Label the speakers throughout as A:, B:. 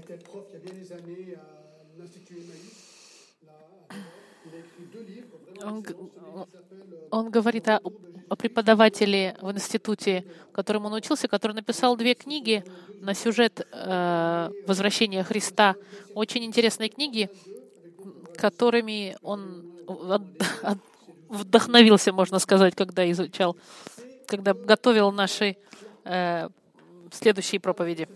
A: était prof il y a bien des années à l'Institut Emmaüs.
B: Он,
A: s'appelle euh,
B: он говорит о, о преподавателе в институте, которому он учился, который написал две книги на сюжет э, возвращения Христа. Очень интересные книги, которыми он вдохновился, можно сказать, когда изучал, когда готовил наши э, следующие проповеди.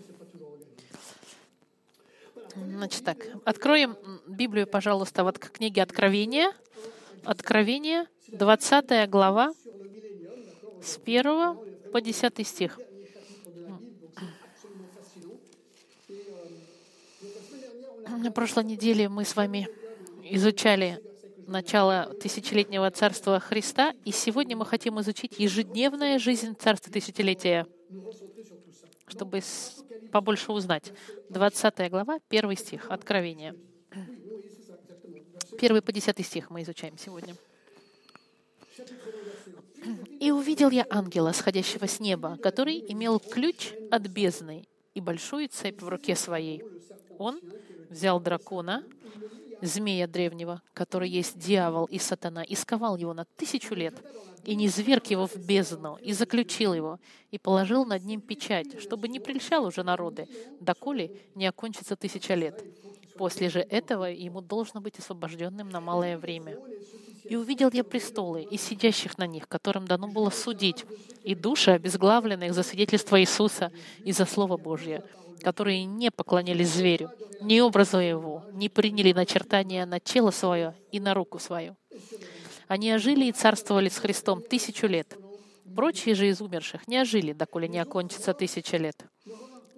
B: Значит так, откроем Библию, пожалуйста, вот к книге Откровения. Откровение, 20 глава, с 1 по 10 стих. На прошлой неделе мы с вами изучали начало тысячелетнего царства Христа, и сегодня мы хотим изучить ежедневная жизнь царства тысячелетия, чтобы побольше узнать. 20 глава, 1 стих, Откровение. 1 по 10 стих мы изучаем сегодня. «И увидел я ангела, сходящего с неба, который имел ключ от бездны и большую цепь в руке своей. Он взял дракона, змея древнего, который есть дьявол и сатана, и сковал его на тысячу лет, и не зверг его в бездну, и заключил его, и положил над ним печать, чтобы не прельщал уже народы, доколе не окончится тысяча лет. После же этого ему должно быть освобожденным на малое время. И увидел я престолы и сидящих на них, которым дано было судить, и души обезглавленных за свидетельство Иисуса и за Слово Божье, которые не поклонялись зверю, ни образу его, не приняли начертания на тело свое и на руку свою. Они ожили и царствовали с Христом тысячу лет. Прочие же из умерших не ожили, доколе не окончится тысяча лет.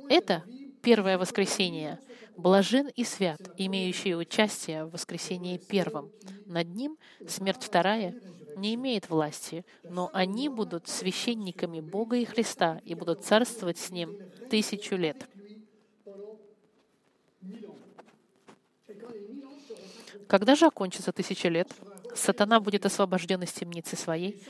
B: Это первое воскресение. Блажен и свят, имеющий участие в воскресении первом. Над ним смерть вторая не имеет власти, но они будут священниками Бога и Христа и будут царствовать с ним тысячу лет. Когда же окончится тысяча лет, сатана будет освобожден из темницы своей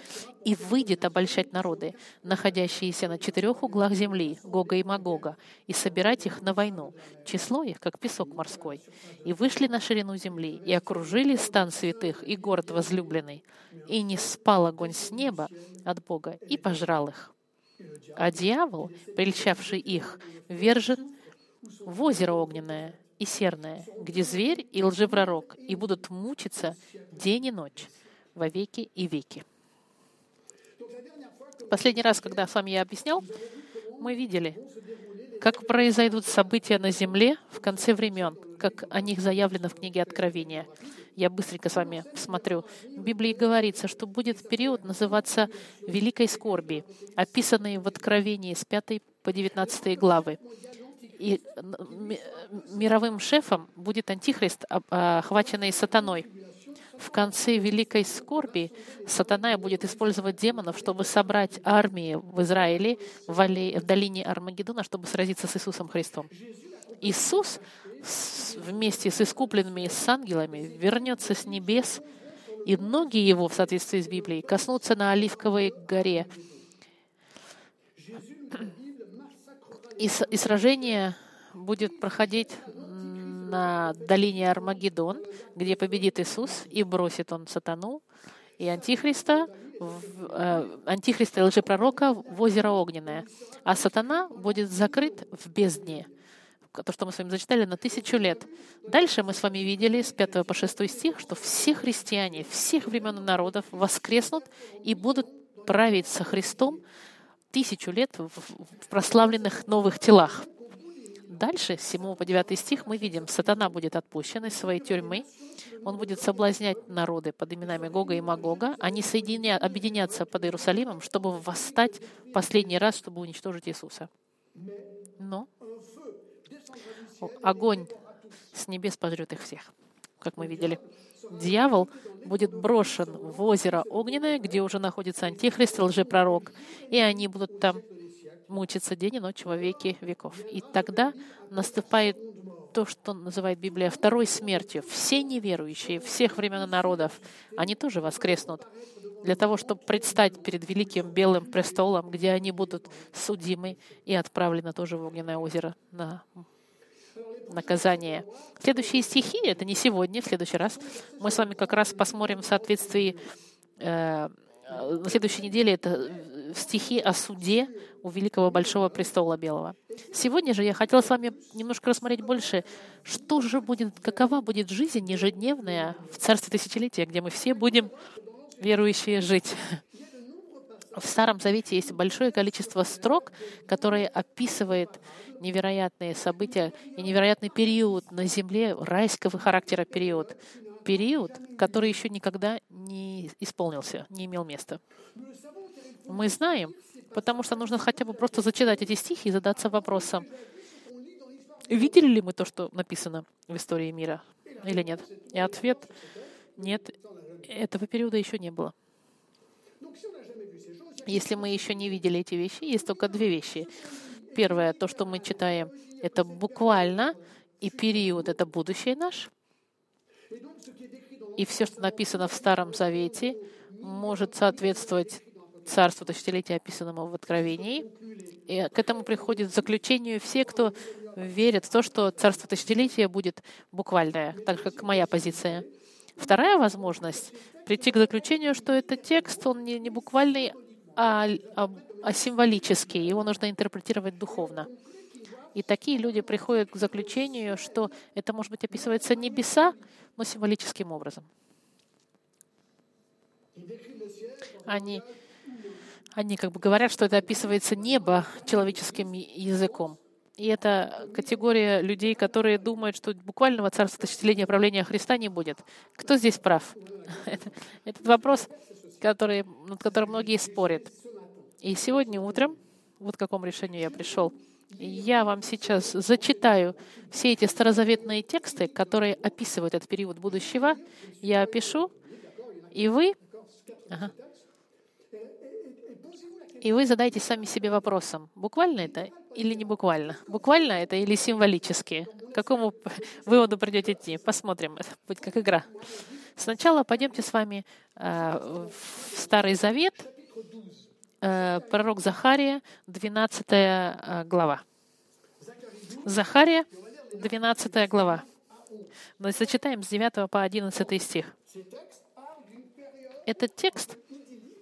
B: и выйдет обольщать народы, находящиеся на четырех углах земли, Гога и Магога, и собирать их на войну, число их, как песок морской. И вышли на ширину земли, и окружили стан святых и город возлюбленный, и не спал огонь с неба от Бога, и пожрал их. А дьявол, прельщавший их, вержен в озеро огненное и серное, где зверь и лжепророк, и будут мучиться день и ночь во веки и веки. Последний раз, когда с вами я объяснял, мы видели, как произойдут события на земле в конце времен, как о них заявлено в книге Откровения. Я быстренько с вами смотрю. В Библии говорится, что будет период называться Великой Скорби, описанный в Откровении с 5 по 19 главы. И ми- мировым шефом будет антихрист, об- а, охваченный сатаной. В конце великой скорби сатана будет использовать демонов, чтобы собрать армии в Израиле, в, алле- в долине Армагеддона, чтобы сразиться с Иисусом Христом. Иисус вместе с искупленными с ангелами вернется с небес, и ноги его, в соответствии с Библией, коснутся на Оливковой горе. И, сражение будет проходить на долине Армагеддон, где победит Иисус, и бросит он сатану и антихриста, э, антихриста и лжепророка в озеро огненное. А сатана будет закрыт в бездне, то, что мы с вами зачитали, на тысячу лет. Дальше мы с вами видели с 5 по 6 стих, что все христиане всех времен и народов воскреснут и будут править со Христом тысячу лет в прославленных новых телах. Дальше, с 7 по 9 стих, мы видим, сатана будет отпущен из своей тюрьмы, он будет соблазнять народы под именами Гога и Магога, они соединя, объединятся под Иерусалимом, чтобы восстать последний раз, чтобы уничтожить Иисуса. Но огонь с небес пожрет их всех, как мы видели. Дьявол будет брошен в озеро огненное, где уже находится антихрист и лжепророк, и они будут там мучиться день и ночь во веки веков. И тогда наступает то, что называет Библия второй смертью. Все неверующие всех времен народов, они тоже воскреснут для того, чтобы предстать перед великим белым престолом, где они будут судимы и отправлены тоже в огненное озеро на наказание. Следующие стихи, это не сегодня, в следующий раз, мы с вами как раз посмотрим в соответствии э, на следующей неделе это стихи о суде у великого большого престола белого. Сегодня же я хотела с вами немножко рассмотреть больше, что же будет, какова будет жизнь ежедневная в царстве тысячелетия, где мы все будем верующие жить. В Старом Завете есть большое количество строк, которые описывают невероятные события и невероятный период на земле, райского характера период. Период, который еще никогда не исполнился, не имел места. Мы знаем, потому что нужно хотя бы просто зачитать эти стихи и задаться вопросом, видели ли мы то, что написано в истории мира или нет? И ответ — нет, этого периода еще не было. Если мы еще не видели эти вещи, есть только две вещи. Первое, то, что мы читаем, это буквально, и период — это будущее наш. И все, что написано в Старом Завете, может соответствовать царству тысячелетия, описанному в Откровении. И к этому приходит заключению все, кто верит в то, что царство тысячелетия будет буквальное, так как моя позиция. Вторая возможность — прийти к заключению, что этот текст, он не, не буквальный, а, а, а символический, его нужно интерпретировать духовно. И такие люди приходят к заключению, что это, может быть, описывается небеса, но символическим образом. Они, они как бы говорят, что это описывается небо человеческим языком. И это категория людей, которые думают, что буквального царства тысячелетия правления Христа не будет. Кто здесь прав? Этот вопрос который, над которым многие спорят. И сегодня утром, вот к какому решению я пришел, я вам сейчас зачитаю все эти старозаветные тексты, которые описывают этот период будущего. Я опишу, и вы... Ага. И вы задайте сами себе вопросом, буквально это или не буквально? Буквально это или символически? К какому выводу придете идти? Посмотрим. Это будет как игра. Сначала пойдемте с вами э, в Старый Завет, э, пророк Захария, 12 э, глава. Захария, 12 глава. Мы зачитаем с 9 по 11 стих. Этот текст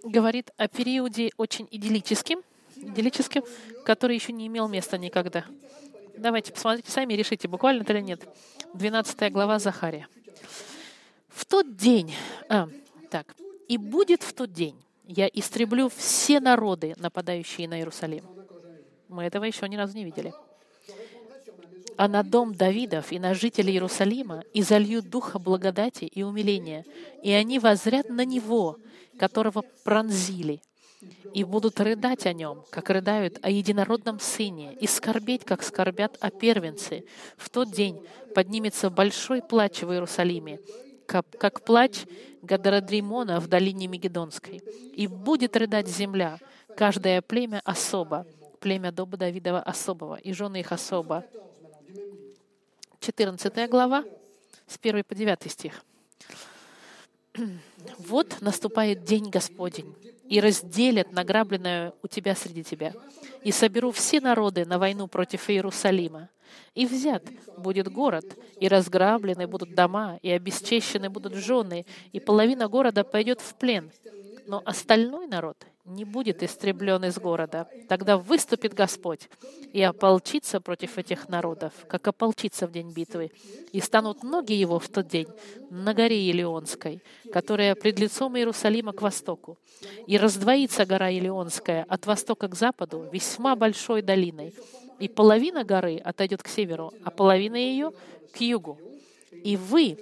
B: говорит о периоде очень идиллическим, идиллическим, который еще не имел места никогда. Давайте посмотрите сами и решите, буквально это или нет. 12 глава Захария. В тот день, а, так, и будет в тот день, я истреблю все народы, нападающие на Иерусалим. Мы этого еще ни разу не видели. А на дом Давидов и на жителей Иерусалима и залью духа благодати и умиления, и они возрят на него, которого пронзили, и будут рыдать о нем, как рыдают о единородном сыне, и скорбеть, как скорбят о первенце. В тот день поднимется большой плач в Иерусалиме, как, плач Гадарадримона в долине Мегедонской. И будет рыдать земля, каждое племя особо, племя Доба Давидова особого, и жены их особо. 14 глава, с 1 по 9 стих. «Вот наступает день Господень, и разделят награбленное у тебя среди тебя, и соберу все народы на войну против Иерусалима, и взят будет город, и разграблены будут дома, и обесчещены будут жены, и половина города пойдет в плен. Но остальной народ не будет истреблен из города. Тогда выступит Господь и ополчится против этих народов, как ополчится в день битвы. И станут ноги его в тот день на горе Елеонской, которая пред лицом Иерусалима к востоку. И раздвоится гора Елеонская от востока к западу весьма большой долиной, и половина горы отойдет к северу, а половина ее — к югу. И вы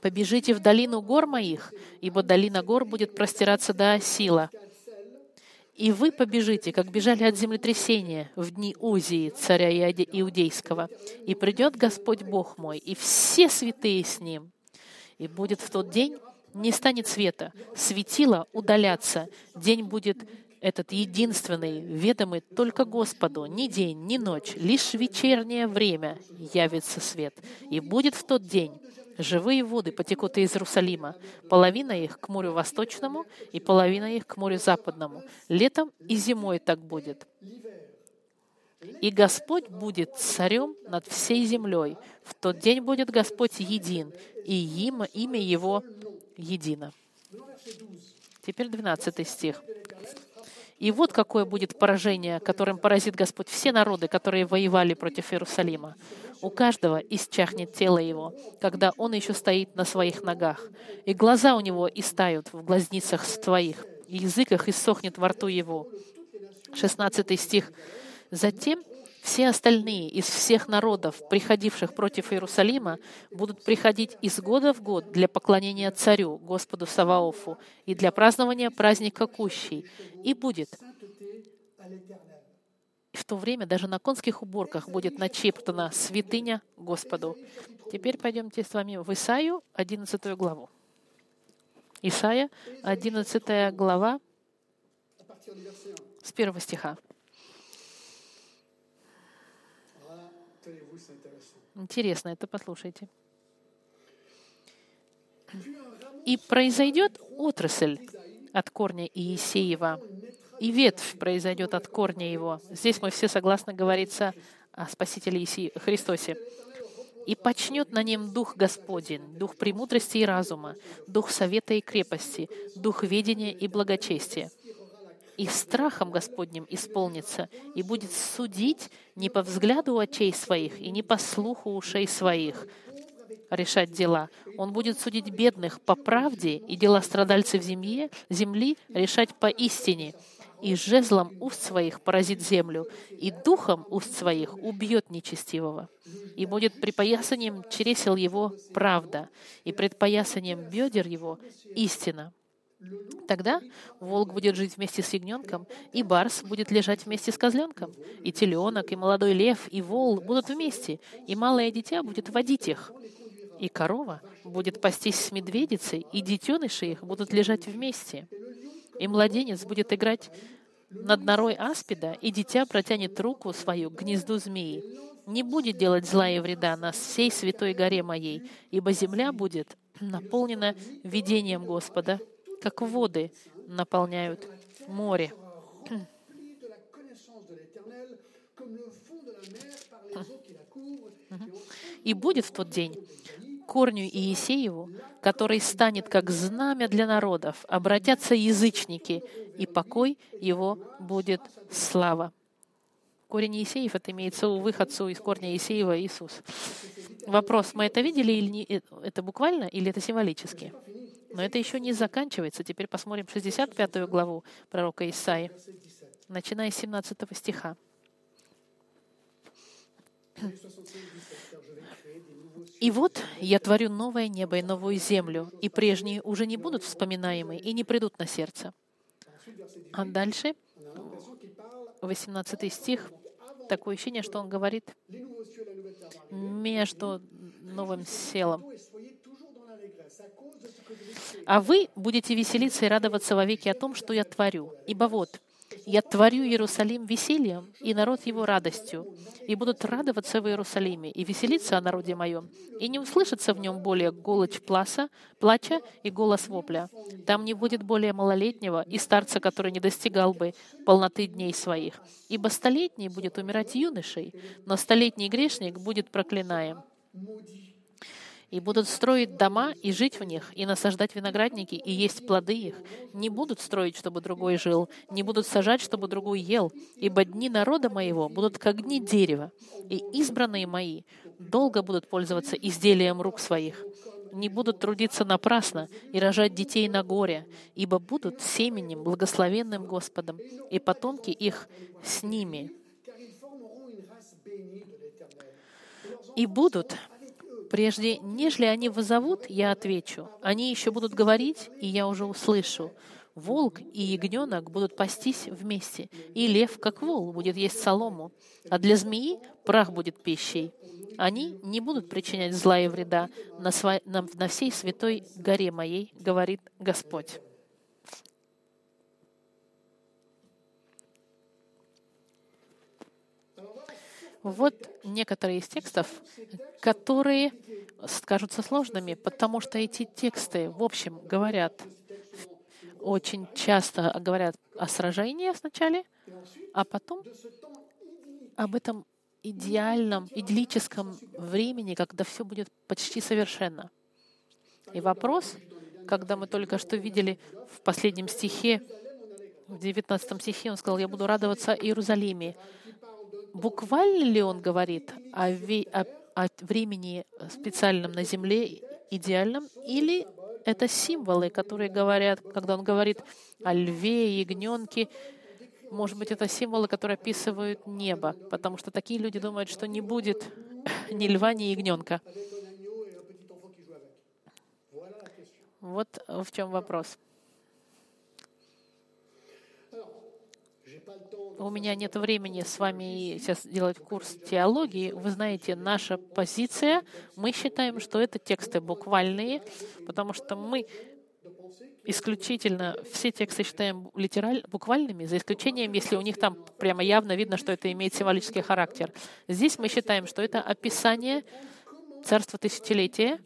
B: побежите в долину гор моих, ибо долина гор будет простираться до Осила. И вы побежите, как бежали от землетрясения в дни Узии, царя Иудейского. И придет Господь Бог мой, и все святые с ним. И будет в тот день не станет света, светило удалятся, день будет этот единственный, ведомый только Господу, ни день, ни ночь, лишь вечернее время явится свет. И будет в тот день живые воды потекут из Иерусалима, половина их к морю восточному и половина их к морю западному. Летом и зимой так будет. И Господь будет царем над всей землей. В тот день будет Господь един, и имя, имя Его едино. Теперь 12 стих. И вот какое будет поражение, которым поразит Господь все народы, которые воевали против Иерусалима. У каждого исчахнет тело его, когда он еще стоит на своих ногах, и глаза у него истают в глазницах твоих, и язык их иссохнет во рту его. 16 стих. Затем все остальные из всех народов, приходивших против Иерусалима, будут приходить из года в год для поклонения царю, Господу Саваофу, и для празднования праздника Кущей. И будет в то время даже на конских уборках будет начептана святыня Господу. Теперь пойдемте с вами в Исаию, 11 главу. Исаия, 11 глава, с первого стиха. Интересно, это послушайте. «И произойдет отрасль от корня Иисеева, и ветвь произойдет от корня его». Здесь мы все согласны говорится о Спасителе Иисии, Христосе. «И почнет на нем Дух Господень, Дух премудрости и разума, Дух совета и крепости, Дух ведения и благочестия, и страхом Господним исполнится, и будет судить не по взгляду очей своих и не по слуху ушей своих, решать дела. Он будет судить бедных по правде и дела страдальцев земле, земли решать по истине. И жезлом уст своих поразит землю, и духом уст своих убьет нечестивого. И будет припоясанием чресел его правда, и предпоясанием бедер его истина. Тогда волк будет жить вместе с ягненком, и барс будет лежать вместе с козленком, и теленок, и молодой лев, и вол будут вместе, и малое дитя будет водить их. И корова будет пастись с медведицей, и детеныши их будут лежать вместе. И младенец будет играть над норой аспида, и дитя протянет руку свою к гнезду змеи. Не будет делать зла и вреда на всей святой горе моей, ибо земля будет наполнена видением Господа, как воды наполняют море. И будет в тот день корню Иисееву, который станет как знамя для народов, обратятся язычники, и покой его будет слава. Корень Иисеев, это имеется у выходцу из корня Иисеева Иисус. Вопрос, мы это видели или не, э, это буквально, или это символически? Но это еще не заканчивается. Теперь посмотрим 65 главу пророка Исаи, начиная с 17 стиха. «И вот я творю новое небо и новую землю, и прежние уже не будут вспоминаемы и не придут на сердце». А дальше, 18 стих, такое ощущение, что он говорит между новым селом а вы будете веселиться и радоваться вовеки о том, что я творю. Ибо вот, я творю Иерусалим весельем, и народ его радостью, и будут радоваться в Иерусалиме, и веселиться о народе моем, и не услышится в нем более голочь пласа, плача и голос вопля. Там не будет более малолетнего и старца, который не достигал бы полноты дней своих. Ибо столетний будет умирать юношей, но столетний грешник будет проклинаем и будут строить дома и жить в них, и насаждать виноградники, и есть плоды их. Не будут строить, чтобы другой жил, не будут сажать, чтобы другой ел, ибо дни народа моего будут как дни дерева, и избранные мои долго будут пользоваться изделием рук своих не будут трудиться напрасно и рожать детей на горе, ибо будут семенем, благословенным Господом, и потомки их с ними. И будут Прежде, нежели они вызовут, я отвечу. Они еще будут говорить, и я уже услышу. Волк и ягненок будут пастись вместе, и лев, как вол, будет есть солому, а для змеи прах будет пищей. Они не будут причинять зла и вреда на, сво... на, на всей святой горе моей, говорит Господь. Вот некоторые из текстов, которые кажутся сложными, потому что эти тексты, в общем, говорят, очень часто говорят о сражении сначала, а потом об этом идеальном, идиллическом времени, когда все будет почти совершенно. И вопрос, когда мы только что видели в последнем стихе, в 19 стихе, он сказал, «Я буду радоваться Иерусалиме». Буквально ли он говорит о, ве- о, о времени специальном на земле, идеальном, или это символы, которые говорят, когда он говорит о льве, ягненке, может быть, это символы, которые описывают небо, потому что такие люди думают, что не будет ни льва, ни ягненка. Вот в чем вопрос. У меня нет времени с вами сейчас делать курс теологии. Вы знаете, наша позиция, мы считаем, что это тексты буквальные, потому что мы исключительно все тексты считаем литераль, буквальными, за исключением, если у них там прямо явно видно, что это имеет символический характер. Здесь мы считаем, что это описание царства тысячелетия,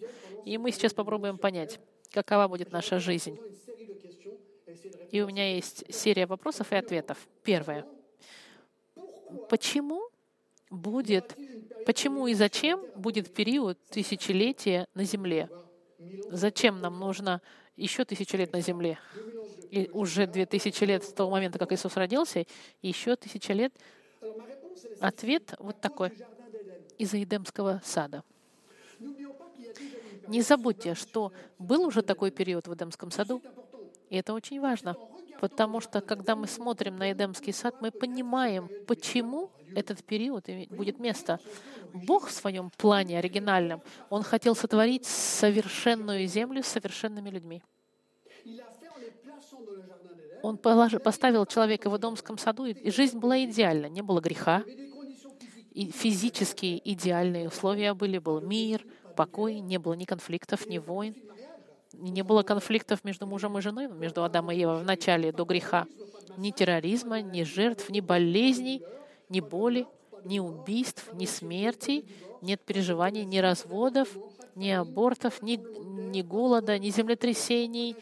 B: и мы сейчас попробуем понять, какова будет наша жизнь. И у меня есть серия вопросов и ответов. Первое. Почему будет, почему и зачем будет период тысячелетия на Земле? Зачем нам нужно еще тысячу лет на земле. И уже две тысячи лет с того момента, как Иисус родился, еще тысяча лет. Ответ вот такой. Из-за Эдемского сада. Не забудьте, что был уже такой период в Эдемском саду, и это очень важно, потому что когда мы смотрим на Эдемский сад, мы понимаем, почему этот период будет место. Бог в своем плане оригинальном, Он хотел сотворить совершенную землю с совершенными людьми. Он поставил человека в Эдомском саду, и жизнь была идеальна, не было греха. И физические идеальные условия были. Был мир, покой, не было ни конфликтов, ни войн. Не было конфликтов между мужем и женой, между Адамом и Евой в начале, до греха. Ни терроризма, ни жертв, ни болезней, ни боли, ни убийств, ни смертей, нет переживаний, ни разводов, ни абортов, ни, ни голода, ни землетрясений,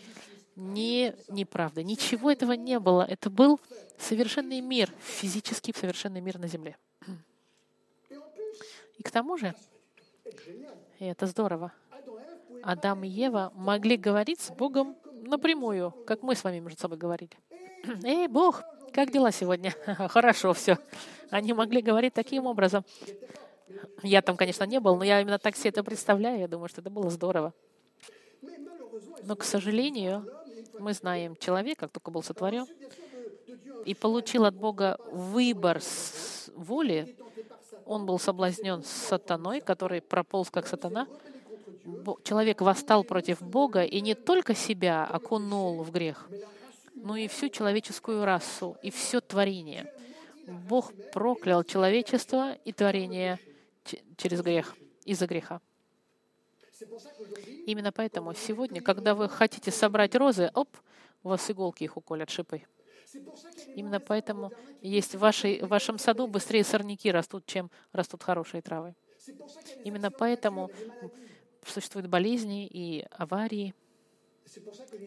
B: ни неправды. Ничего этого не было. Это был совершенный мир, физический совершенный мир на земле. И к тому же, и это здорово, Адам и Ева могли говорить с Богом напрямую, как мы с вами между собой говорили. «Эй, Бог, как дела сегодня? Хорошо, все. Они могли говорить таким образом. Я там, конечно, не был, но я именно так себе это представляю. Я думаю, что это было здорово. Но, к сожалению, мы знаем человека, только был сотворен, и получил от Бога выбор воли. Он был соблазнен сатаной, который прополз как сатана. Человек восстал против Бога и не только себя окунул в грех, но и всю человеческую расу, и все творение. Бог проклял человечество и творение через грех, из-за греха. Именно поэтому сегодня, когда вы хотите собрать розы, оп, у вас иголки их уколят шипой. Именно поэтому есть в, вашей, в вашем саду быстрее сорняки растут, чем растут хорошие травы. Именно поэтому существуют болезни и аварии.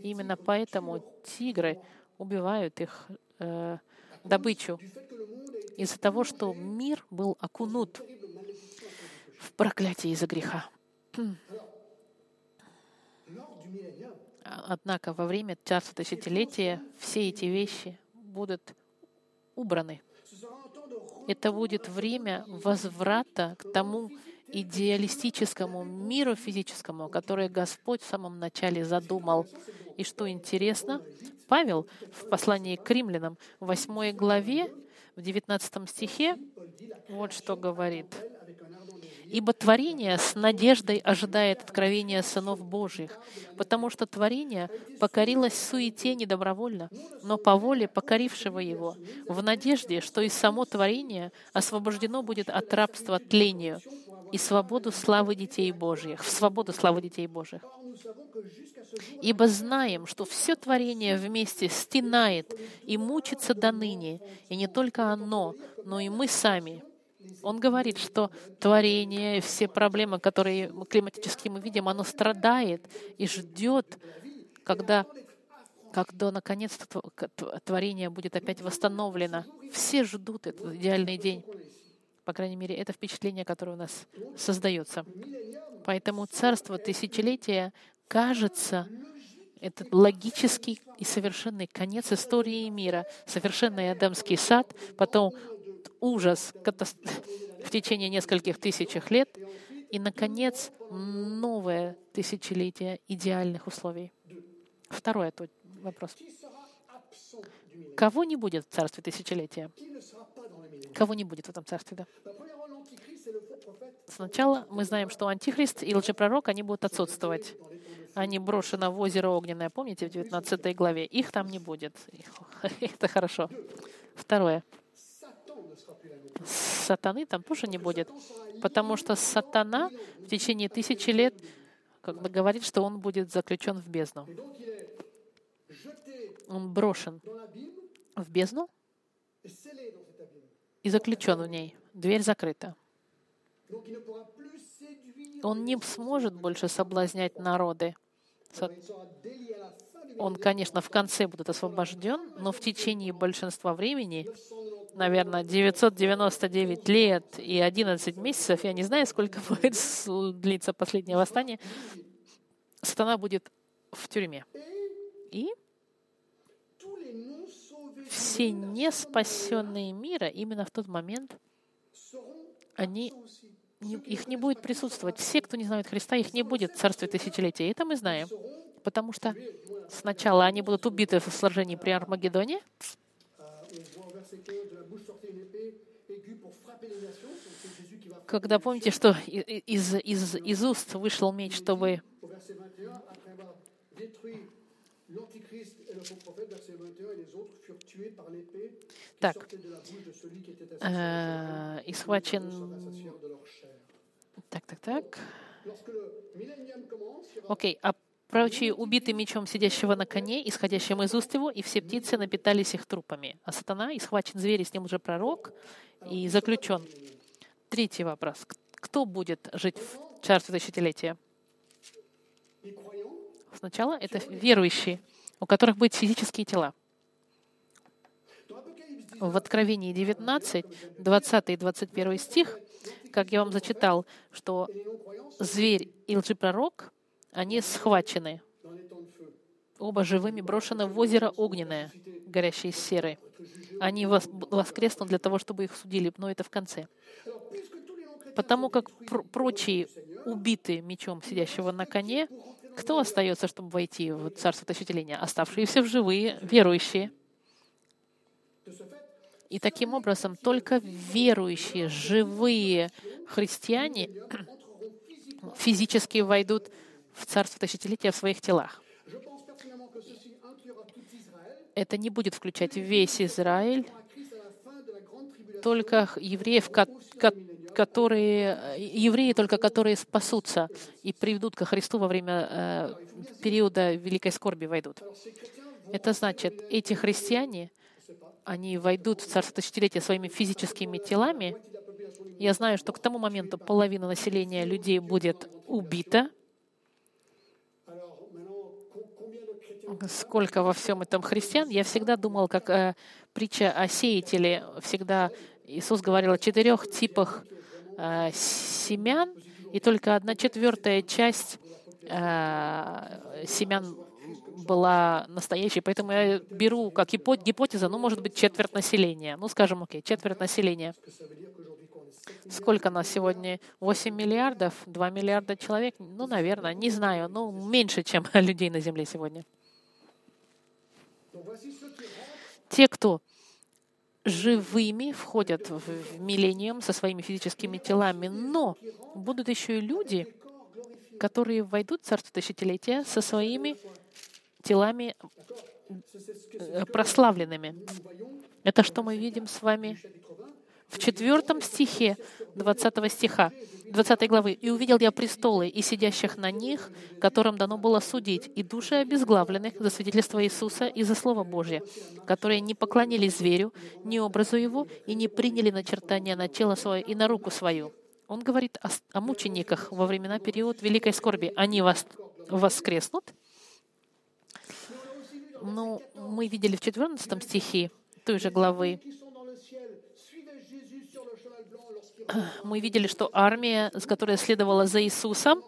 B: Именно поэтому тигры убивают их э, добычу из-за того, что мир был окунут в проклятие из-за греха. Однако во время царства тысячелетия все эти вещи будут убраны. Это будет время возврата к тому идеалистическому миру физическому, который Господь в самом начале задумал. И что интересно, Павел в послании к римлянам в 8 главе, в 19 стихе, вот что говорит. Ибо творение с надеждой ожидает откровения сынов Божьих, потому что творение покорилось суете недобровольно, но по воле покорившего его, в надежде, что и само творение освобождено будет от рабства тлению и свободу славы детей Божьих, в свободу славы детей Божьих. Ибо знаем, что все творение вместе стенает и мучится до ныне, и не только оно, но и мы сами — он говорит, что творение, все проблемы, которые климатические мы видим, оно страдает и ждет, когда, когда наконец-то творение будет опять восстановлено. Все ждут этот идеальный день. По крайней мере, это впечатление, которое у нас создается. Поэтому царство тысячелетия кажется это логический и совершенный конец истории мира, совершенный Эдемский сад, потом ужас в течение нескольких тысяч лет, и, наконец, новое тысячелетие идеальных условий. Второй вопрос. Кого не будет в царстве тысячелетия? Кого не будет в этом царстве, да? Сначала мы знаем, что Антихрист и лжепророк, они будут отсутствовать. Они брошены в озеро огненное, помните, в 19 главе? Их там не будет. Это хорошо. Второе. Сатаны там тоже не будет, потому что сатана в течение тысячи лет как бы говорит, что он будет заключен в бездну. Он брошен в бездну и заключен в ней. Дверь закрыта. Он не сможет больше соблазнять народы. Он, конечно, в конце будет освобожден, но в течение большинства времени, наверное, 999 лет и 11 месяцев, я не знаю, сколько будет длиться последнее восстание, сатана будет в тюрьме. И все неспасенные мира именно в тот момент они их не будет присутствовать. Все, кто не знают Христа, их не будет в Царстве Тысячелетия. Это мы знаем. Потому что сначала они будут убиты в сражении при Армагеддоне, когда помните, что из, из, из уст вышел меч, чтобы так, э, и схвачен... Так, так, так. Окей, а прочие убиты мечом сидящего на коне, исходящим из уст его, и все птицы напитались их трупами. А сатана, и схвачен зверь, и с ним уже пророк, и заключен. Третий вопрос. Кто будет жить в царстве тысячелетия? Сначала это верующие, у которых будут физические тела. В Откровении 19, 20 и 21 стих, как я вам зачитал, что зверь и лжепророк, они схвачены, оба живыми брошены в озеро огненное, горящее из серы. Они воскреснут для того, чтобы их судили, но это в конце. Потому как пр прочие убиты мечом сидящего на коне, кто остается, чтобы войти в Царство Тысячелетия? Оставшиеся в живые, верующие. И таким образом только верующие, живые христиане физически войдут в Царство Тысячелетия в своих телах. Это не будет включать весь Израиль, только евреев, которые, евреи только которые спасутся и приведут ко Христу во время э, периода великой скорби войдут. Это значит, эти христиане, они войдут в Царство Тысячелетия своими физическими телами. Я знаю, что к тому моменту половина населения людей будет убита. Сколько во всем этом христиан? Я всегда думал, как э, притча о сеятеле. Всегда Иисус говорил о четырех типах э, семян, и только одна четвертая часть э, семян была настоящей. Поэтому я беру как гипотеза, ну, может быть, четверть населения. Ну, скажем, окей, четверть населения. Сколько нас сегодня? 8 миллиардов? 2 миллиарда человек? Ну, наверное, не знаю. Ну, меньше, чем людей на Земле сегодня. Те, кто живыми входят в миллениум со своими физическими телами, но будут еще и люди, которые войдут в Царство Тысячелетия со своими телами э, прославленными. Это что мы видим с вами в четвертом стихе 20 стиха, 20 главы. «И увидел я престолы и сидящих на них, которым дано было судить, и души обезглавленных за свидетельство Иисуса и за Слово Божье, которые не поклонились зверю, ни образу его, и не приняли начертания на тело свое и на руку свою». Он говорит о, о мучениках во времена период великой скорби. Они вас, воскреснут. Но мы видели в 14 стихе той же главы, мы видели, что армия, с которой следовала за Иисусом,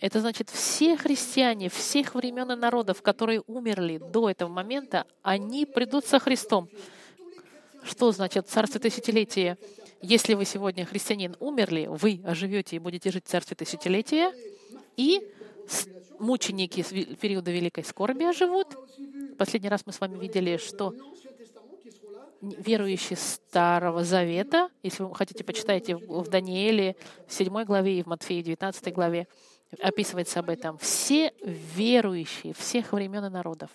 B: это значит, все христиане всех времен и народов, которые умерли до этого момента, они придут со Христом. Что значит царство тысячелетия? Если вы сегодня христианин умерли, вы оживете и будете жить в царстве тысячелетия, и мученики периода Великой Скорби оживут. Последний раз мы с вами видели, что верующие Старого Завета, если вы хотите, почитайте в Данииле, в 7 главе и в Матфея 19 главе, описывается об этом. Все верующие всех времен и народов,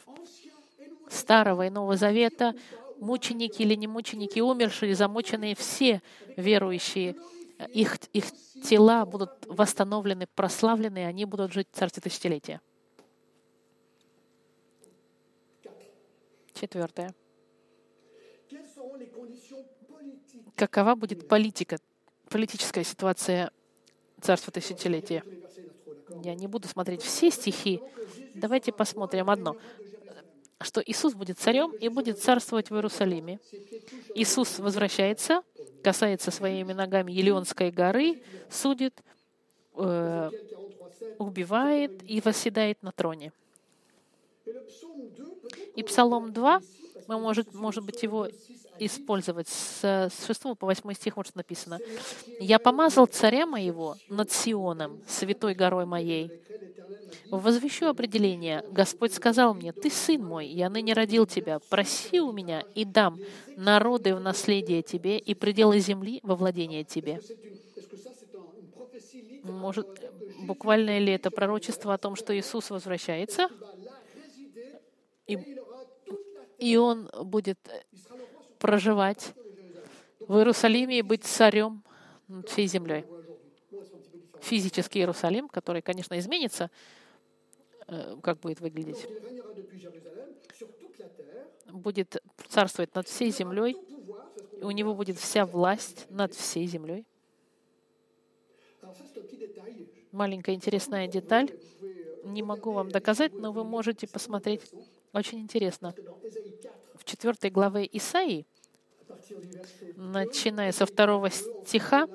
B: Старого и Нового Завета, мученики или не мученики, умершие, замученные, все верующие, их, их тела будут восстановлены, прославлены, и они будут жить в Царстве Тысячелетия. Четвертое. Какова будет политика, политическая ситуация Царства Тысячелетия? Я не буду смотреть все стихи. Давайте посмотрим одно что Иисус будет царем и будет царствовать в Иерусалиме. Иисус возвращается, касается своими ногами Елеонской горы, судит, э, убивает и восседает на троне. И Псалом 2, мы может, может быть, его использовать. С 6 по 8 стих может написано. «Я помазал царя моего над Сионом, святой горой моей. Возвещу определение. Господь сказал мне, «Ты сын мой, я ныне родил тебя. Проси у меня, и дам народы в наследие тебе, и пределы земли во владение тебе». Может, буквально ли это пророчество о том, что Иисус возвращается, и, и Он будет проживать в Иерусалиме и быть царем над всей землей. Физический Иерусалим, который, конечно, изменится, э, как будет выглядеть, будет царствовать над всей землей, у него будет вся власть над всей землей. Маленькая интересная деталь. Не могу вам доказать, но вы можете посмотреть. Очень интересно. В четвертой главе Исаии начиная со второго стиха,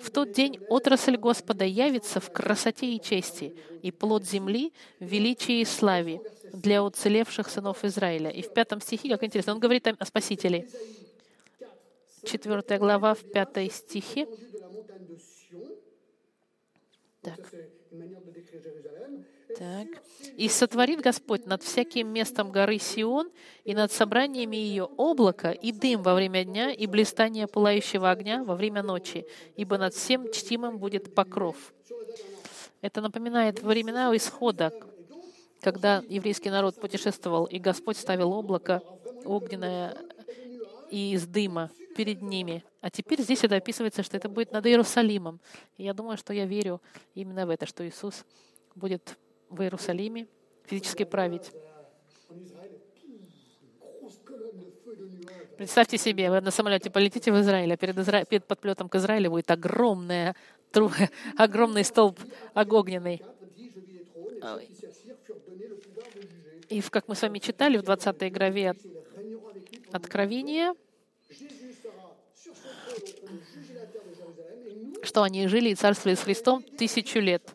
B: «В тот день отрасль Господа явится в красоте и чести, и плод земли в величии и славе для уцелевших сынов Израиля». И в пятом стихе, как интересно, он говорит о Спасителе. Четвертая глава в пятой стихе. Так. Так. «И сотворит Господь над всяким местом горы Сион и над собраниями ее облако и дым во время дня и блистание пылающего огня во время ночи, ибо над всем чтимым будет покров». Это напоминает времена исхода, когда еврейский народ путешествовал, и Господь ставил облако огненное и из дыма перед ними. А теперь здесь это описывается, что это будет над Иерусалимом. И я думаю, что я верю именно в это, что Иисус будет в Иерусалиме физически править. Представьте себе, вы на самолете полетите в Израиль, а перед, Изра... перед подплетом к Израилю будет огромная, тру... огромный столб огненный. И как мы с вами читали в 20 главе Откровения, что они жили и царствовали с Христом тысячу лет.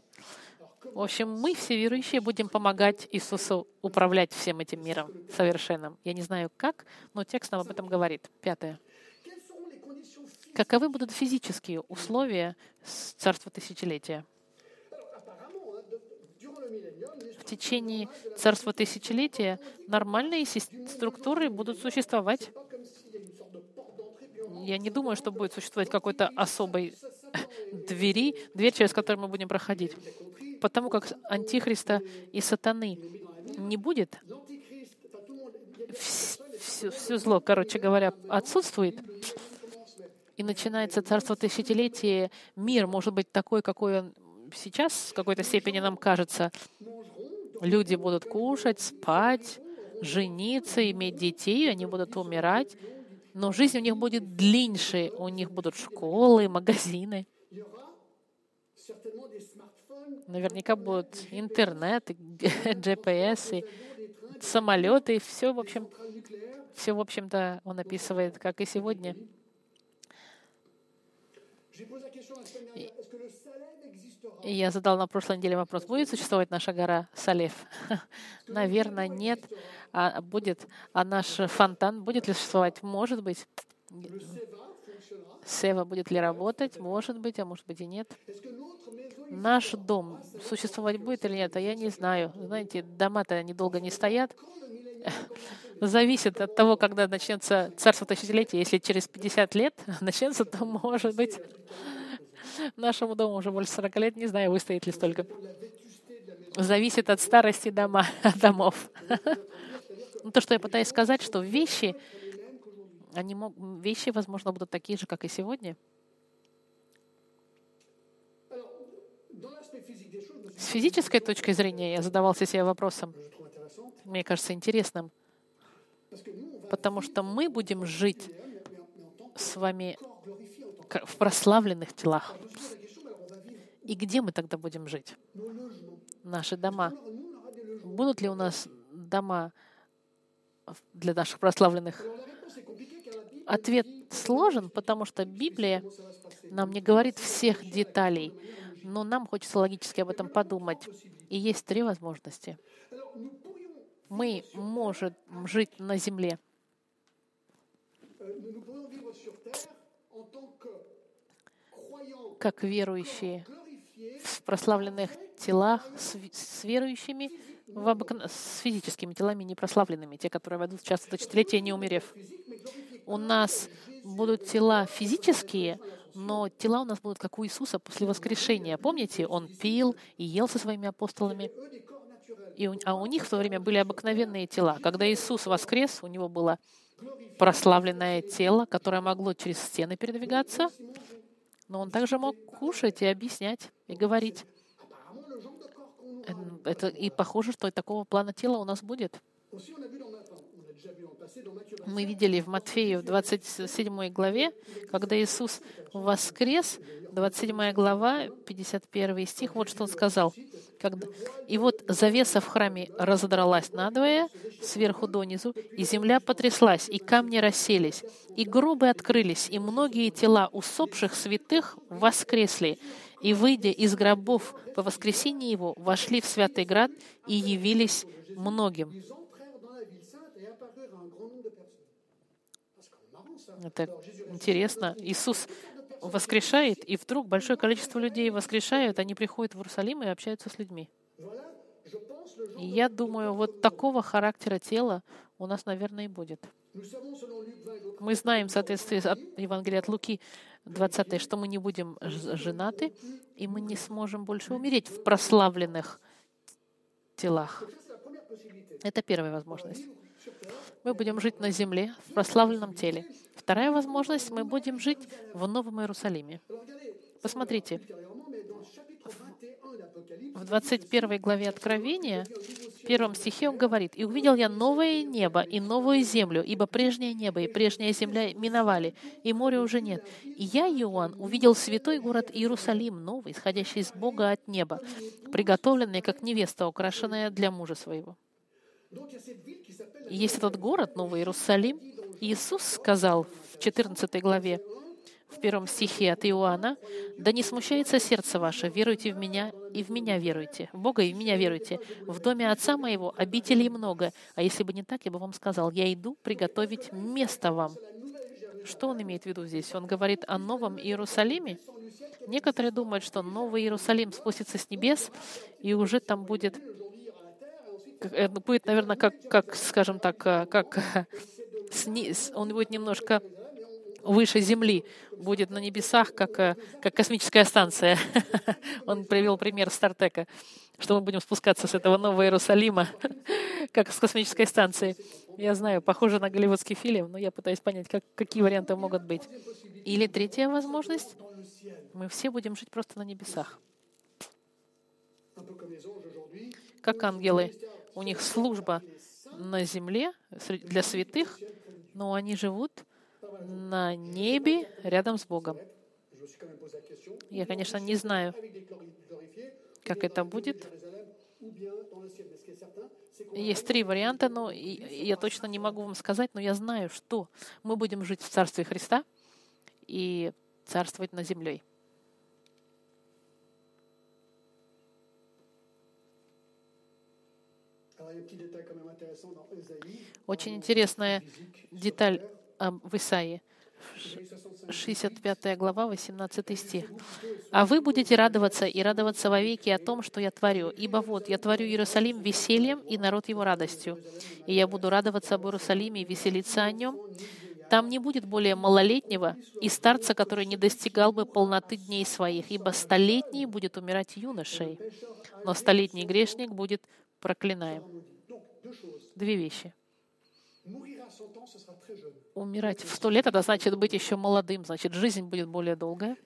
B: В общем, мы, все верующие, будем помогать Иисусу управлять всем этим миром совершенным. Я не знаю как, но текст нам об этом говорит. Пятое. Каковы будут физические условия Царства Тысячелетия? В течение Царства Тысячелетия нормальные структуры будут существовать. Я не думаю, что будет существовать какой-то особой двери, дверь, через которую мы будем проходить потому как Антихриста и сатаны не будет, все, все зло, короче говоря, отсутствует, и начинается царство тысячелетия, мир может быть такой, какой он сейчас в какой-то степени нам кажется. Люди будут кушать, спать, жениться, иметь детей, они будут умирать, но жизнь у них будет длиннее, у них будут школы, магазины. Наверняка будут интернет, GPS, и самолеты, и все, в общем, все, в общем-то, он описывает, как и сегодня. И я задал на прошлой неделе вопрос, будет существовать наша гора Салев? Наверное, нет. А будет, а наш фонтан будет ли существовать? Может быть. Сева будет ли работать? Может быть, а может быть и нет. Наш дом существовать будет или нет, а я не знаю. Знаете, дома-то недолго не стоят. Зависит от того, когда начнется царство тысячелетия. Если через 50 лет начнется, то может быть нашему дому уже больше 40 лет. Не знаю, выстоит ли столько. Зависит от старости дома, домов. Ну, То, что я пытаюсь сказать, что вещи, они мог, вещи, возможно, будут такие же, как и сегодня. С физической точки зрения я задавался себе вопросом, мне кажется, интересным, потому что мы будем жить с вами в прославленных телах. И где мы тогда будем жить? Наши дома. Будут ли у нас дома для наших прославленных? Ответ сложен, потому что Библия нам не говорит всех деталей, но нам хочется логически об этом подумать. И есть три возможности. Мы можем жить на земле, как верующие в прославленных телах с, верующими, в обыкна- с физическими телами непрославленными, те, которые войдут в час тысячелетия, не умерев. У нас будут тела физические, но тела у нас будут как у Иисуса после воскрешения. Помните, Он пил и ел со своими апостолами, и у- а у них в то время были обыкновенные тела. Когда Иисус воскрес, у него было прославленное тело, которое могло через стены передвигаться, но он также мог кушать и объяснять, и говорить. Эм, Это и похоже, что такого плана тела у нас будет. Мы видели в Матфею в 27 главе, когда Иисус воскрес, 27 глава, 51 стих, вот что Он сказал. «И вот завеса в храме разодралась надвое, сверху донизу, и земля потряслась, и камни расселись, и гробы открылись, и многие тела усопших святых воскресли, и, выйдя из гробов по воскресении Его, вошли в Святый Град и явились многим». Это интересно. Иисус воскрешает, и вдруг большое количество людей воскрешают, они приходят в Иерусалим и общаются с людьми. И я думаю, вот такого характера тела у нас, наверное, и будет.
A: Nous savons, selon Luc 20, donc,
B: Мы знаем в соответствии от Евангелия от Луки 20, что мы не будем женаты, и мы не сможем больше умереть в прославленных телах. Это первая возможность. Мы будем жить на земле, в прославленном теле. Вторая возможность — мы будем жить в Новом Иерусалиме. Посмотрите,
A: ultérieurement, mais dans le chapitre 21 d'Apocalypse,
B: в 21 главе Откровения, в первом стихе он говорит, «И увидел я новое небо и новую землю, ибо прежнее небо и прежняя земля миновали, и моря уже нет. И я, Иоанн, увидел святой город Иерусалим, новый, исходящий из Бога от неба, приготовленный, как невеста, украшенная для мужа своего». есть этот город, Новый Иерусалим. Иисус сказал в 14 главе, в первом стихе от Иоанна, «Да не смущается сердце ваше, веруйте в Меня и в Меня веруйте, в Бога и в Меня веруйте. В доме Отца Моего обителей много, а если бы не так, я бы вам сказал, я иду приготовить место вам». Что он имеет в виду здесь? Он говорит о Новом Иерусалиме? Некоторые думают, что Новый Иерусалим спустится с небес, и уже там будет это будет, наверное, как, как скажем так, э, как э, сни- с- он будет немножко выше Земли, будет на небесах, как, э, как космическая станция. Он привел пример Стартека, что мы будем спускаться с этого Нового Иерусалима, как с космической станции. Я знаю, похоже на голливудский фильм, но я пытаюсь понять, как, какие варианты могут быть. Или третья возможность, мы все будем жить просто на небесах, как ангелы. У них служба на земле для святых, но они живут на небе рядом с Богом. Я, конечно, не знаю, как это будет. Есть три варианта, но я точно не могу вам сказать, но я знаю, что мы будем жить в Царстве Христа, и царствовать на земле. Очень интересная деталь в Исаии.
A: Ésaïe 65.
B: 65 глава, 18 стих. «А вы будете радоваться и радоваться вовеки о том, что я творю, ибо вот я творю Иерусалим весельем и народ его радостью. И я буду радоваться об Иерусалиме и веселиться о нем. Там не будет более малолетнего и старца, который не достигал бы полноты дней своих, ибо столетний будет умирать юношей, но столетний грешник будет проклинаем». Две вещи.
A: Mourir à 100 ans, ce sera très jeune.
B: Умирать в сто лет — это значит быть еще молодым, значит, жизнь будет более долгая.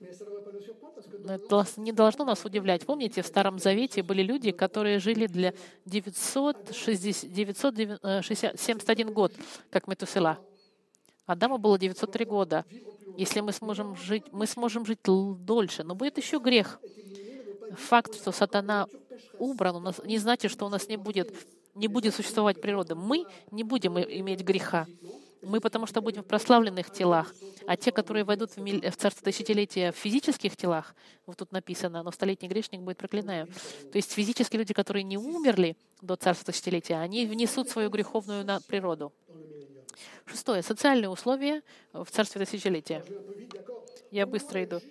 B: Но это не должно нас удивлять. Помните, в Старом Завете были люди, которые жили для 960, 971 год, как Метусела. Адаму было 903 года. Если мы сможем жить, мы сможем жить дольше. Но будет еще грех. Факт, что сатана убран, у нас не значит, что у нас не будет, не будет существовать природа. Мы не будем иметь греха. Мы потому что будем в прославленных телах. А те, которые войдут в, миль- в царство тысячелетия в физических телах, вот тут написано, но столетний грешник будет проклинаем. То есть физические люди, которые не умерли до царства тысячелетия, они внесут свою греховную на природу. Шестое. Социальные условия в царстве тысячелетия. Я быстро иду.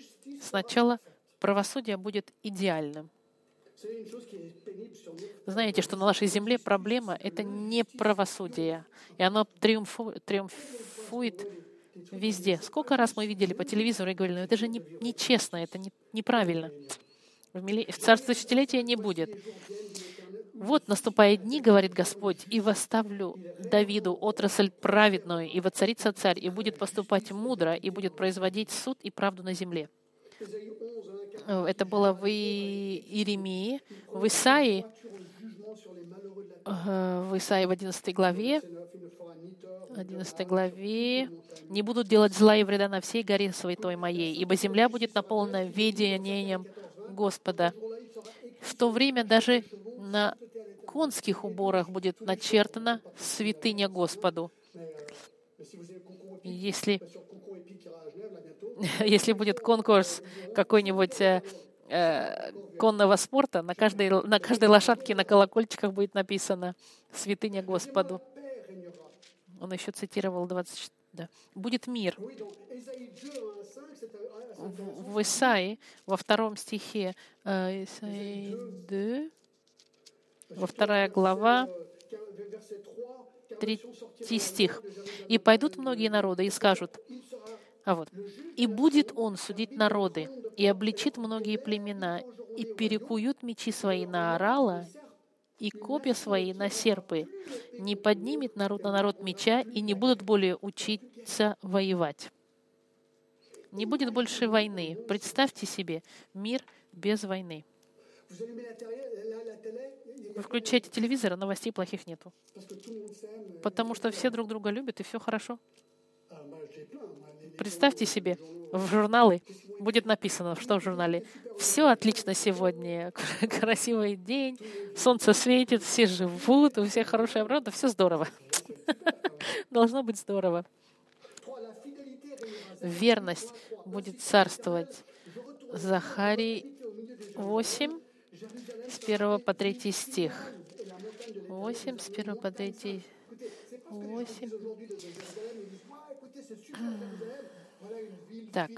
B: Сначала правосудие будет идеальным. Знаете, что на нашей земле проблема — это не правосудие. И оно триумфу- триумфует везде. Сколько раз мы видели по телевизору и говорили, ну это же не- нечестно, это не- неправильно. В, мили- в царстве тысячелетия не будет. Вот наступают дни, говорит Господь, и восставлю Давиду отрасль праведную, и воцарится царь, и будет поступать мудро, и будет производить суд и правду на земле.
A: Ésaïe 11, 1, 4,
B: Э, Это было в Иеремии, в Исаии, э, в Исаии в 11 главе,
A: C'est neuf, il ne fera ni tort, ni
B: 11 главе, «Не будут делать зла и вреда на всей горе святой моей, ибо земля будет наполнена ведением Господа». В то время даже на конских уборах будет начертана святыня Господу. Если, если будет конкурс какой-нибудь э, э, конного спорта, на каждой, на каждой лошадке на колокольчиках будет написано «Святыня Господу». Он еще цитировал 24. Да. «Будет мир».
A: Oui, donc Ésaïe 2, 1, 5, c'est c'est intéressant.
B: В Исаии, во втором стихе, э, Исаии 2, во вторая глава,
A: verset 3, car
B: третий стих. «И пойдут многие народы и скажут, а вот, и будет он судить народы, и обличит многие племена, и перекуют мечи свои на орала, и копья свои на серпы. Не поднимет народ на народ меча, и не будут более учиться воевать». Не будет больше войны. Представьте себе мир без войны. Вы включаете телевизор, а новостей плохих нету. Потому что все друг друга любят, и все хорошо. Представьте себе, в журналы будет написано, что в журнале. Все отлично сегодня, красивый день, солнце светит, все живут, у всех хорошая природа, все здорово. Должно быть здорово. Верность будет царствовать. Захарий 8, с 1 по 3 стих. 8, с 1 по 3. 8. Так,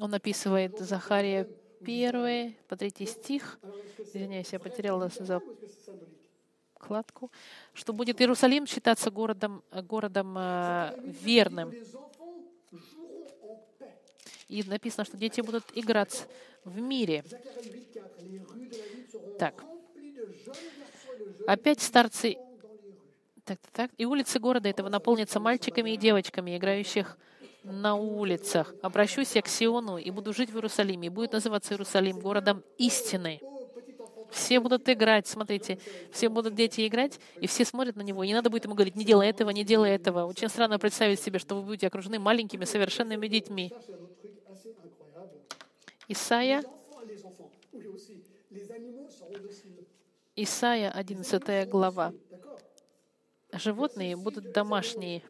B: он описывает Захария 1 по 3 стих. Извиняюсь, я потеряла
A: symbolique
B: закладку. Что будет Иерусалим считаться городом, городом э, верным. И написано, что дети будут играть в мире.
A: Zacharie 8, 4. Les rues de la ville seront
B: Так. Опять старцы Так, так. И улицы города этого наполнятся мальчиками и девочками, играющих на улицах. Обращусь я к Сиону и буду жить в Иерусалиме. И будет называться Иерусалим городом истины. Все будут играть, смотрите, все будут дети играть, и все смотрят на него. И не надо будет ему говорить, не делай этого, не делай этого. Очень странно представить себе, что вы будете окружены маленькими совершенными детьми. Исайя. Исайя 11 глава. Животные будут домашние.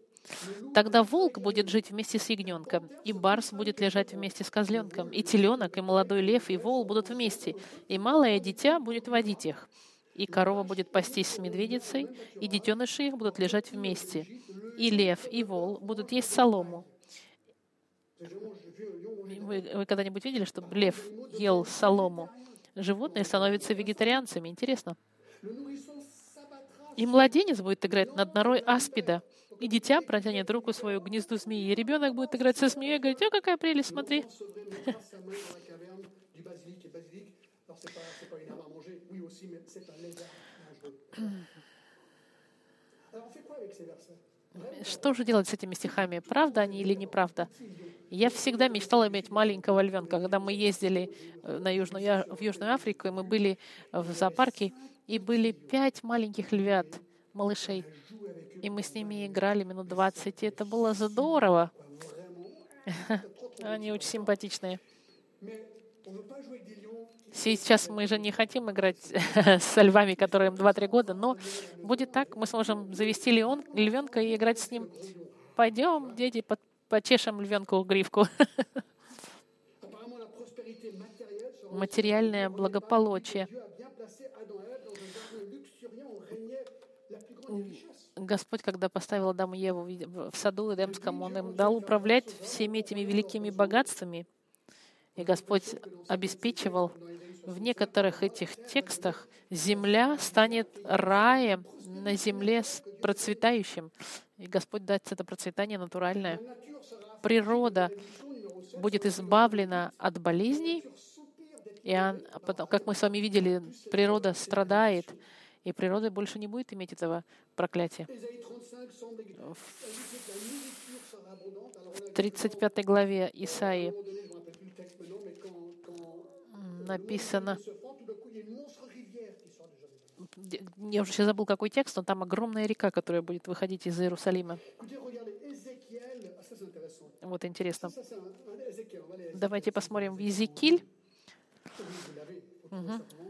B: Тогда волк будет жить вместе с ягненком, и барс будет лежать вместе с козленком, и теленок, и молодой лев, и вол будут вместе, и малое дитя будет водить их. И корова будет пастись с медведицей, и детеныши их будут лежать вместе. И лев, и вол будут есть солому. Вы, вы когда-нибудь видели, чтобы лев ел солому? Животные становятся вегетарианцами. Интересно. И младенец будет играть над норой аспида, и дитя протянет руку свою к гнезду змеи, и ребенок будет играть со змеей и говорить, о, какая прелесть, смотри. Что же делать с этими стихами? Правда они или неправда? Я всегда мечтала иметь маленького львенка. Когда мы ездили э, на Южную, в Южную Африку, и мы были в зоопарке, и были пять маленьких львят, малышей. И мы с ними играли минут 20, и это было здорово. Они очень симпатичные. Сейчас мы же не хотим играть с львами, которым 2-3 года, но будет так, мы сможем завести леон, львенка и играть с ним. Пойдем, дети, почешем львенку гривку. Материальное благополучие. Господь, когда поставил Адаму и Еву в саду Эдемском, Он им дал управлять всеми этими великими богатствами. И Господь обеспечивал в некоторых этих текстах земля станет раем на земле с процветающим. И Господь даст это процветание натуральное. Природа будет избавлена от болезней, и он, как мы с вами видели, природа страдает, и природа больше не будет иметь этого проклятия. В 35 главе Исаии написано, я уже сейчас забыл, какой текст, но там огромная река, которая будет выходить из Иерусалима. Вот интересно. Давайте посмотрим в Езекиль. Угу.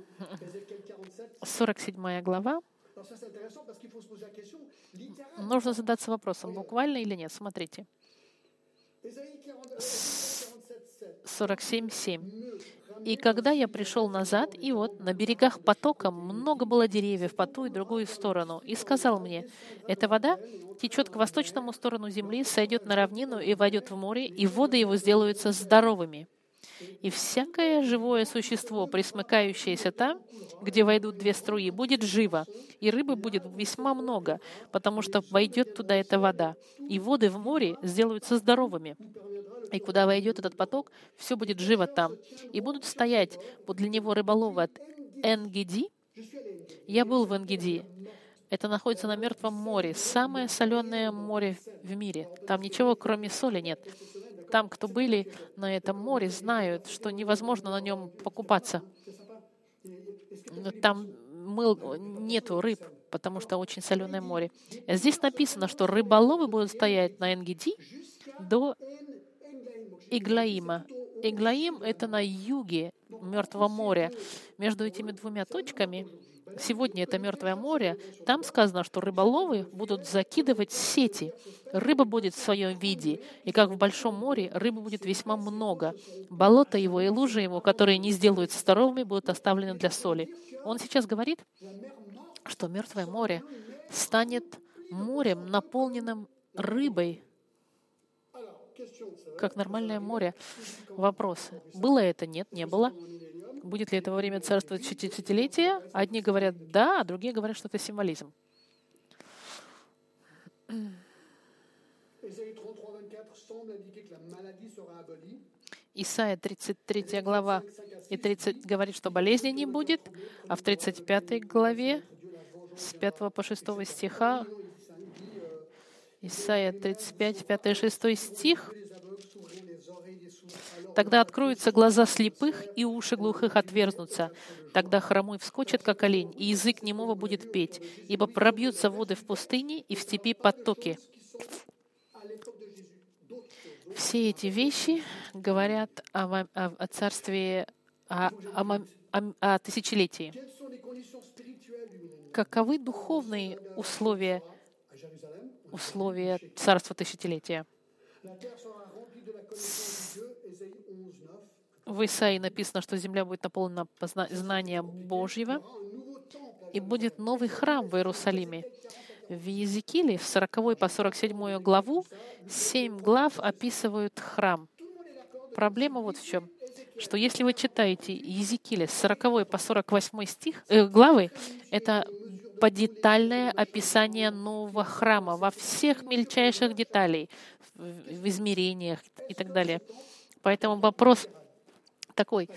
B: 47 глава. Нужно задаться вопросом, буквально или нет. Смотрите. 47.7. «И когда я пришел назад, и вот на берегах потока много было деревьев по ту и другую сторону, и сказал мне, эта вода течет к восточному сторону земли, сойдет на равнину и войдет в море, и воды его сделаются здоровыми. И всякое живое существо, присмыкающееся там, где войдут две струи, будет живо, и рыбы будет весьма много, потому что войдет туда эта вода, и воды в море сделаются здоровыми. И куда войдет этот поток, все будет живо там. И будут стоять подле него рыболовы от Энгиди. Я был в Энгиди. Это находится на Мертвом море, самое соленое море в мире. Там ничего, кроме соли, нет. Там, кто были на этом море, знают, что невозможно на нем покупаться. Там мыл, нету рыб, потому что очень соленое море. Здесь написано, что рыболовы будут стоять на Энгиди до Иглаима. Иглаим — это на юге Мертвого моря. Между этими двумя точками сегодня это Мертвое море, там сказано, что рыболовы будут закидывать сети. Рыба будет в своем виде, и как в Большом море, рыбы будет весьма много. Болото его и лужи его, которые не сделаются здоровыми, будут оставлены для соли. Он сейчас говорит, что Мертвое море станет морем, наполненным рыбой, как нормальное море. Вопрос. Было это? Нет, не было. Будет ли это во время царства десятилетия? Одни говорят да, а другие говорят, что это символизм. Исайя 33 глава и 30 говорит, что болезни не будет, а в 35 главе с 5 по 6 стиха Исайя 35, 5 и 6 стих. Тогда откроются глаза слепых, и уши глухих отверзнутся. Тогда хромой вскочит, как олень, и язык немого будет петь, ибо пробьются воды в пустыне и в степи потоки. Все эти вещи говорят о, о, о царстве, о, о, о, о тысячелетии. Каковы духовные условия условия царства тысячелетия. В Исаии написано, что земля будет наполнена знания Божьего, и будет новый храм в Иерусалиме. В Езекииле, в 40 по 47 главу, семь глав описывают храм. Проблема вот в чем, что если вы читаете Езекииля с 40 по 48 стих, э, главы, это подетальное описание нового храма во всех мельчайших деталей, в, в измерениях и так далее. Поэтому вопрос такой,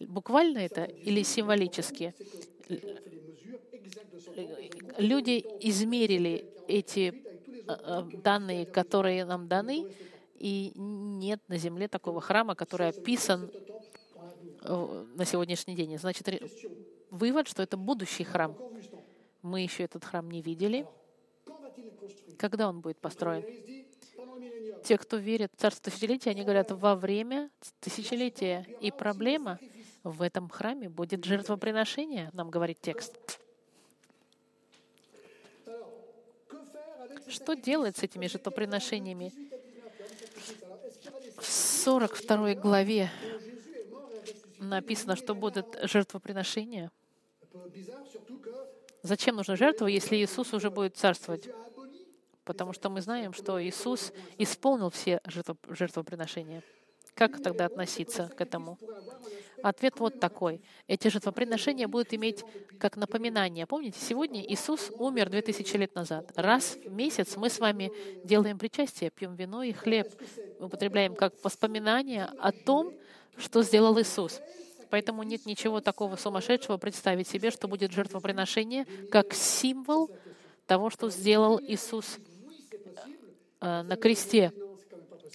B: буквально это или символически? Люди измерили эти э, э, данные, которые нам даны, и нет на земле такого храма, который описан э, на сегодняшний день. Значит, вывод, что это будущий храм. Мы еще этот храм не видели. Когда он будет построен? Те, кто верит в Царство Тысячелетия, они говорят во время тысячелетия. И проблема в этом храме будет жертвоприношение, нам говорит текст. Что делать с этими жертвоприношениями?
A: 18 à 19 Alors, est-ce qu'il y aura des
B: В 42 главе написано, что будут жертвоприношения. Зачем нужна жертва, если Иисус уже будет царствовать? Потому что мы знаем, что Иисус исполнил все жертво- жертвоприношения. Как тогда относиться к этому? Ответ вот такой. Эти жертвоприношения будут иметь как напоминание. Помните, сегодня Иисус умер 2000 лет назад. Раз в месяц мы с вами делаем причастие, пьем вино и хлеб, употребляем как воспоминание о том, что сделал Иисус. Поэтому нет ничего такого сумасшедшего представить себе, что будет жертвоприношение как символ того, что сделал Иисус на кресте.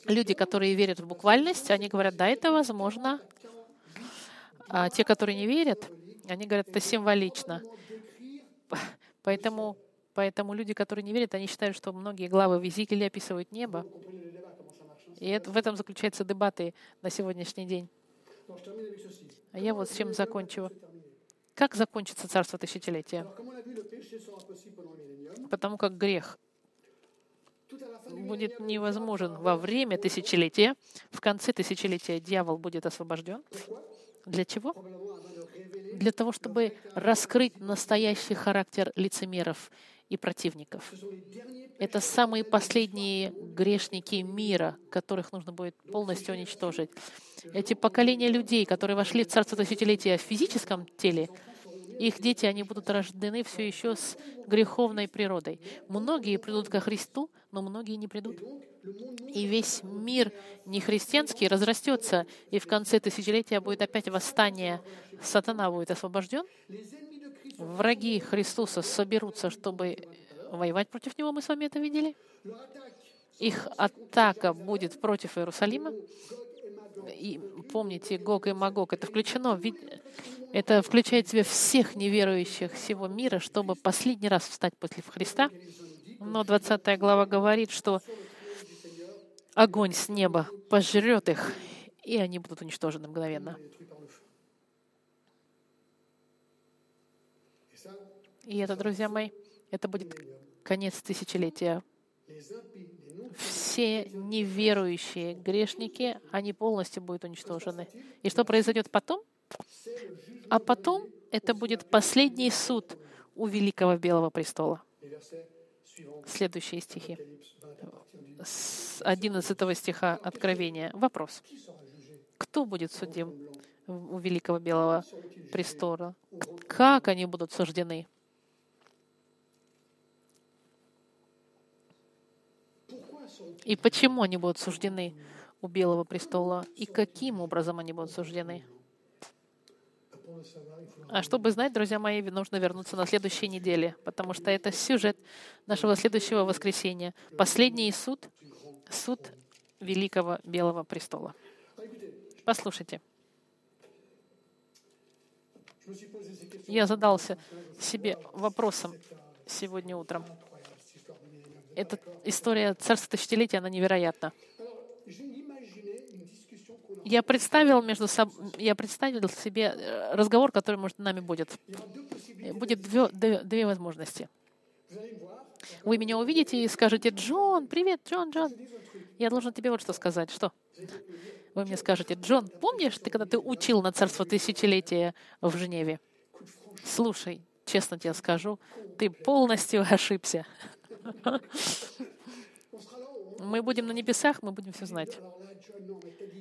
B: Люди, которые верят в буквальность, они говорят, да, это возможно. А те, которые не верят, они говорят, это символично. Поэтому, поэтому люди, которые не верят, они считают, что многие главы в Езекииле описывают небо. И это, в этом заключаются дебаты на сегодняшний день. А я вот с чем закончу. Как закончится царство тысячелетия?
A: Alors, comme on
B: будет невозможен во время тысячелетия. В конце тысячелетия дьявол будет освобожден. Для чего? Для того, чтобы раскрыть настоящий характер лицемеров и противников. Это самые последние грешники мира, которых нужно будет полностью уничтожить. Эти поколения людей, которые вошли в Царство Тысячелетия в физическом теле, их дети, они будут рождены все еще с греховной природой. Многие придут ко Христу, но многие не придут. И весь мир нехристианский разрастется, и в конце тысячелетия будет опять восстание. Сатана будет освобожден, враги Христуса соберутся, чтобы воевать против него. Мы с вами это видели. Их атака будет против Иерусалима. И помните, Гог и Магог, это включено, в это включает в себя всех неверующих всего мира, чтобы последний раз встать против Христа. Но 20 глава говорит, что огонь с неба пожрет их, и они будут уничтожены мгновенно. И это, друзья мои, это будет конец тысячелетия. Все неверующие грешники, они полностью будут уничтожены. И что произойдет потом? А потом это будет последний суд у Великого Белого престола. Следующие стихи.
A: Apocalypse 20 à partir du
B: С 11 стиха Откровения. Вопрос. Кто будет судим у Великого Белого престола? Как они будут суждены? И почему они будут суждены у Белого престола? И каким образом они будут суждены? А чтобы знать, друзья мои, нужно вернуться на следующей неделе, потому что это сюжет нашего следующего воскресенья. Последний суд, суд Великого Белого престола. Послушайте, я задался себе вопросом сегодня утром. Эта история царства тысячелетия, она невероятна. Я представил, между соб... я представил себе э, разговор, который между нами будет. Будет две, две- две возможности.
A: Вы меня увидите и скажете, Джон, привет, Джон, Джон. Я должен тебе вот что сказать. Что? Вы мне скажете, Джон, помнишь, ты когда ты учил на царство тысячелетия в Женеве? Слушай, честно тебе скажу, ты полностью ошибся. Мы будем на небесах, мы будем все знать.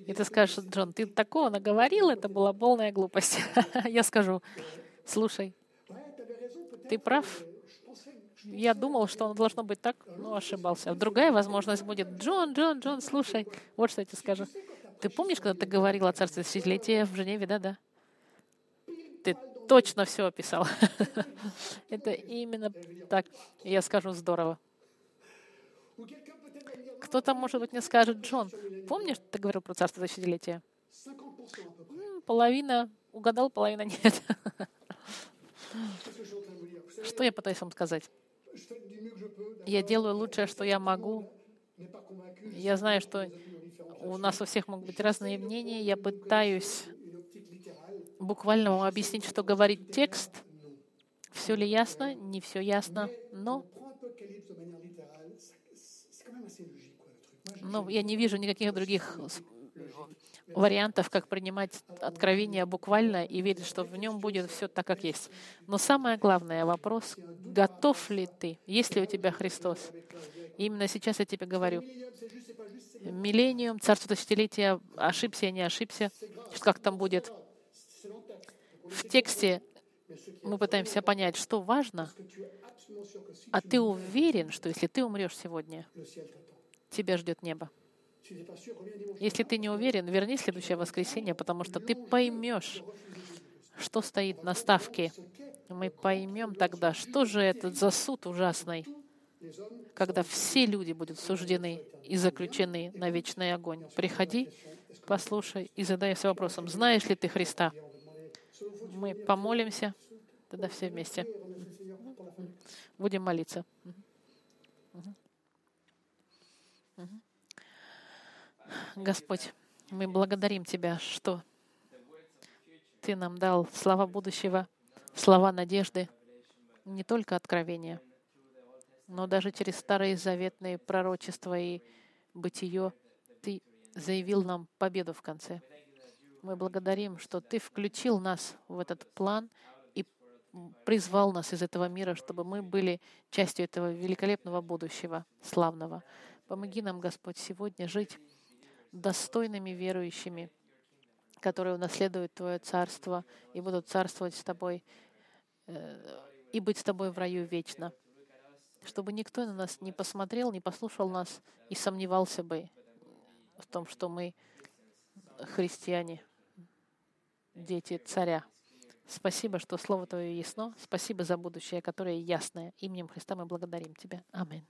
A: И ты скажешь, Джон, ты такого наговорил, это была полная глупость. Я скажу, слушай, ты прав. Я думал, что оно должно быть так, но ошибался. Другая возможность будет, Джон, Джон, Джон, слушай, вот что я тебе скажу. Ты помнишь, когда ты говорил о царстве тысячелетия в Женеве, да-да? Ты точно все описал. Это именно так. Я скажу, здорово. Кто-то, может быть, мне скажет, Джон, помнишь, ты говорил про царство тысячелетия? Половина угадал, половина нет. Что я пытаюсь вам сказать? Я делаю лучшее, что я могу. Я знаю, что у нас у всех могут быть разные мнения. Я пытаюсь буквально вам объяснить, что говорит текст. Все ли ясно? Не все ясно, но но я не вижу никаких других вариантов, как принимать откровение буквально и верить, что в нем будет все так, как есть. Но самое главное вопрос, готов ли ты, есть ли у тебя Христос? И именно сейчас я тебе говорю. Миллениум, царство тысячелетия, ошибся я, не ошибся, как там будет. В тексте мы пытаемся понять, что важно, а ты уверен, что если ты умрешь сегодня, тебя ждет небо. Если ты не уверен, верни следующее воскресенье, потому что ты поймешь, что стоит на ставке. Мы поймем тогда, что же это за суд ужасный, когда все люди будут суждены и заключены на вечный огонь. Приходи, послушай и задай все вопросом, знаешь ли ты Христа? Мы помолимся, тогда все вместе. Будем молиться. Господь, мы благодарим Тебя, что Ты нам дал слова будущего, слова надежды, не только откровения, но даже через старые заветные пророчества и бытие Ты заявил нам победу в конце. Мы благодарим, что Ты включил нас в этот план и призвал нас из этого мира, чтобы мы были частью этого великолепного будущего, славного. Помоги нам, Господь, сегодня жить достойными верующими, которые унаследуют Твое Царство и будут царствовать с Тобой э, и быть с Тобой в раю вечно. Чтобы никто на нас не посмотрел, не послушал нас и сомневался бы в том, что мы христиане, дети царя. Спасибо, что Слово Твое ясно. Спасибо за будущее, которое ясное. Именем Христа мы благодарим Тебя. Аминь.